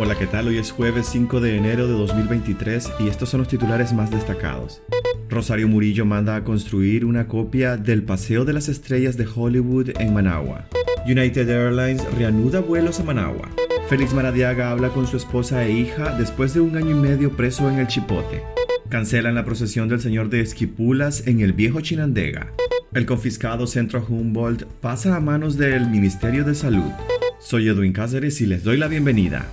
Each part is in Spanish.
Hola, ¿qué tal? Hoy es jueves 5 de enero de 2023 y estos son los titulares más destacados. Rosario Murillo manda a construir una copia del Paseo de las Estrellas de Hollywood en Managua. United Airlines reanuda vuelos a Managua. Félix Maradiaga habla con su esposa e hija después de un año y medio preso en el Chipote. Cancelan la procesión del Señor de Esquipulas en el viejo Chinandega. El confiscado Centro Humboldt pasa a manos del Ministerio de Salud. Soy Edwin Cáceres y les doy la bienvenida.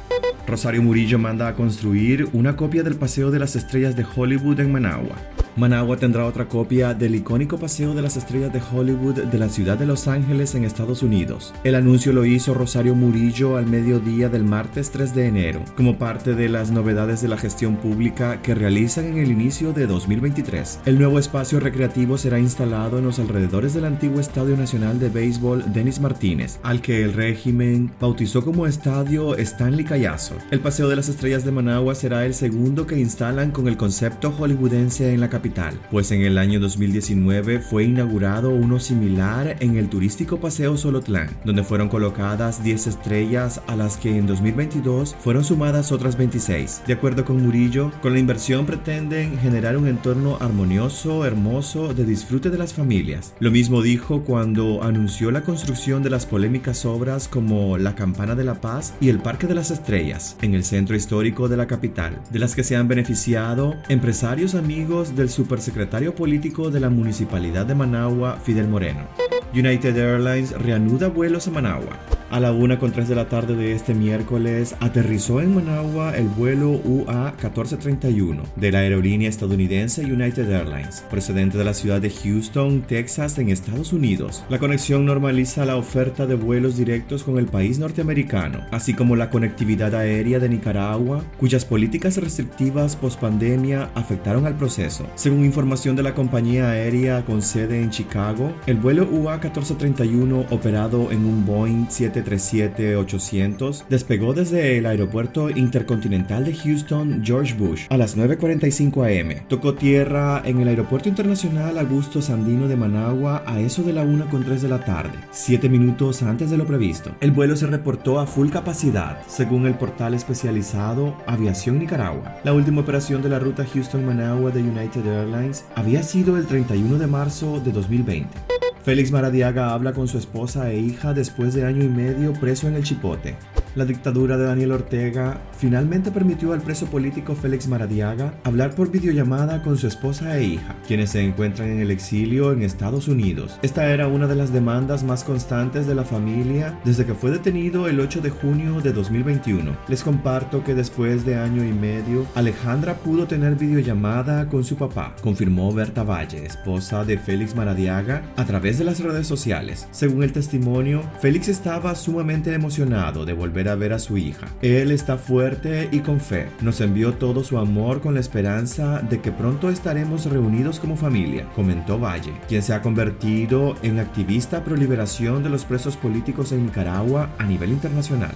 Rosario Murillo manda a construir una copia del Paseo de las Estrellas de Hollywood en Managua. Managua tendrá otra copia del icónico Paseo de las Estrellas de Hollywood de la ciudad de Los Ángeles en Estados Unidos. El anuncio lo hizo Rosario Murillo al mediodía del martes 3 de enero, como parte de las novedades de la gestión pública que realizan en el inicio de 2023. El nuevo espacio recreativo será instalado en los alrededores del antiguo Estadio Nacional de Béisbol Denis Martínez, al que el régimen bautizó como Estadio Stanley Callazo. El Paseo de las Estrellas de Managua será el segundo que instalan con el concepto hollywoodense en la capital pues en el año 2019 fue inaugurado uno similar en el turístico Paseo Solotlán, donde fueron colocadas 10 estrellas a las que en 2022 fueron sumadas otras 26. De acuerdo con Murillo, con la inversión pretenden generar un entorno armonioso, hermoso, de disfrute de las familias. Lo mismo dijo cuando anunció la construcción de las polémicas obras como la Campana de la Paz y el Parque de las Estrellas, en el centro histórico de la capital, de las que se han beneficiado empresarios amigos del supersecretario político de la Municipalidad de Managua, Fidel Moreno. United Airlines reanuda vuelos a Managua. A la 1 con 3 de la tarde de este miércoles aterrizó en Managua el vuelo UA-1431 de la aerolínea estadounidense United Airlines, procedente de la ciudad de Houston, Texas, en Estados Unidos. La conexión normaliza la oferta de vuelos directos con el país norteamericano, así como la conectividad aérea de Nicaragua, cuyas políticas restrictivas post-pandemia afectaron al proceso. Según información de la compañía aérea con sede en Chicago, el vuelo UA-1431 operado en un Boeing 7 737-800 despegó desde el aeropuerto intercontinental de Houston George Bush a las 9.45 am. Tocó tierra en el aeropuerto internacional Augusto Sandino de Managua a eso de la 1.3 de la tarde, 7 minutos antes de lo previsto. El vuelo se reportó a full capacidad, según el portal especializado Aviación Nicaragua. La última operación de la ruta Houston-Managua de United Airlines había sido el 31 de marzo de 2020. Félix Maradiaga habla con su esposa e hija después de año y medio preso en el Chipote. La dictadura de Daniel Ortega finalmente permitió al preso político Félix Maradiaga hablar por videollamada con su esposa e hija, quienes se encuentran en el exilio en Estados Unidos. Esta era una de las demandas más constantes de la familia desde que fue detenido el 8 de junio de 2021. Les comparto que después de año y medio, Alejandra pudo tener videollamada con su papá, confirmó Berta Valle, esposa de Félix Maradiaga, a través de las redes sociales. Según el testimonio, Félix estaba sumamente emocionado de volver a ver a su hija. Él está fuerte y con fe. Nos envió todo su amor con la esperanza de que pronto estaremos reunidos como familia, comentó Valle, quien se ha convertido en activista pro liberación de los presos políticos en Nicaragua a nivel internacional.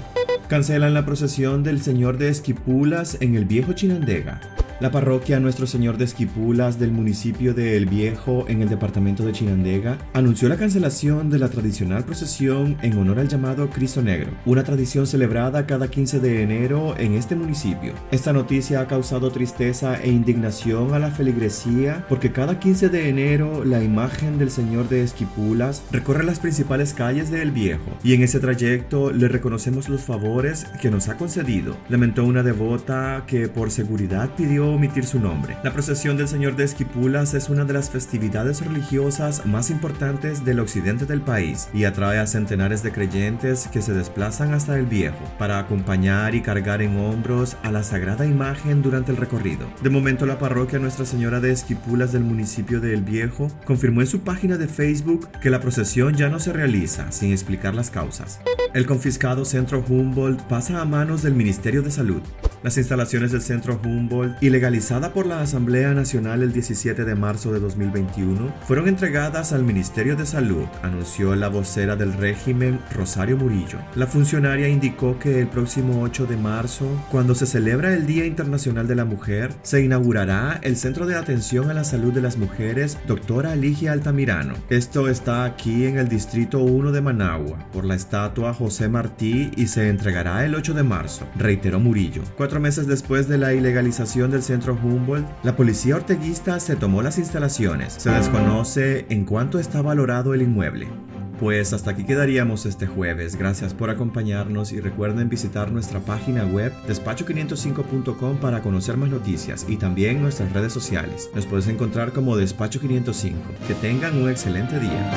Cancelan la procesión del Señor de Esquipulas en el viejo Chinandega. La parroquia Nuestro Señor de Esquipulas del municipio de El Viejo en el departamento de Chinandega anunció la cancelación de la tradicional procesión en honor al llamado Cristo Negro, una tradición celebrada cada 15 de enero en este municipio. Esta noticia ha causado tristeza e indignación a la feligresía porque cada 15 de enero la imagen del Señor de Esquipulas recorre las principales calles de El Viejo y en ese trayecto le reconocemos los favores que nos ha concedido, lamentó una devota que por seguridad pidió omitir su nombre. La procesión del Señor de Esquipulas es una de las festividades religiosas más importantes del occidente del país y atrae a centenares de creyentes que se desplazan hasta el Viejo para acompañar y cargar en hombros a la sagrada imagen durante el recorrido. De momento la parroquia Nuestra Señora de Esquipulas del municipio de El Viejo confirmó en su página de Facebook que la procesión ya no se realiza sin explicar las causas. El confiscado Centro Humboldt pasa a manos del Ministerio de Salud. Las instalaciones del Centro Humboldt y la legalizada por la Asamblea Nacional el 17 de marzo de 2021, fueron entregadas al Ministerio de Salud, anunció la vocera del régimen Rosario Murillo. La funcionaria indicó que el próximo 8 de marzo, cuando se celebra el Día Internacional de la Mujer, se inaugurará el Centro de Atención a la Salud de las Mujeres, doctora Ligia Altamirano. Esto está aquí en el Distrito 1 de Managua, por la estatua José Martí y se entregará el 8 de marzo, reiteró Murillo. Cuatro meses después de la ilegalización del centro Humboldt, la policía orteguista se tomó las instalaciones. Se desconoce en cuánto está valorado el inmueble. Pues hasta aquí quedaríamos este jueves. Gracias por acompañarnos y recuerden visitar nuestra página web despacho505.com para conocer más noticias y también nuestras redes sociales. Nos puedes encontrar como Despacho 505. Que tengan un excelente día.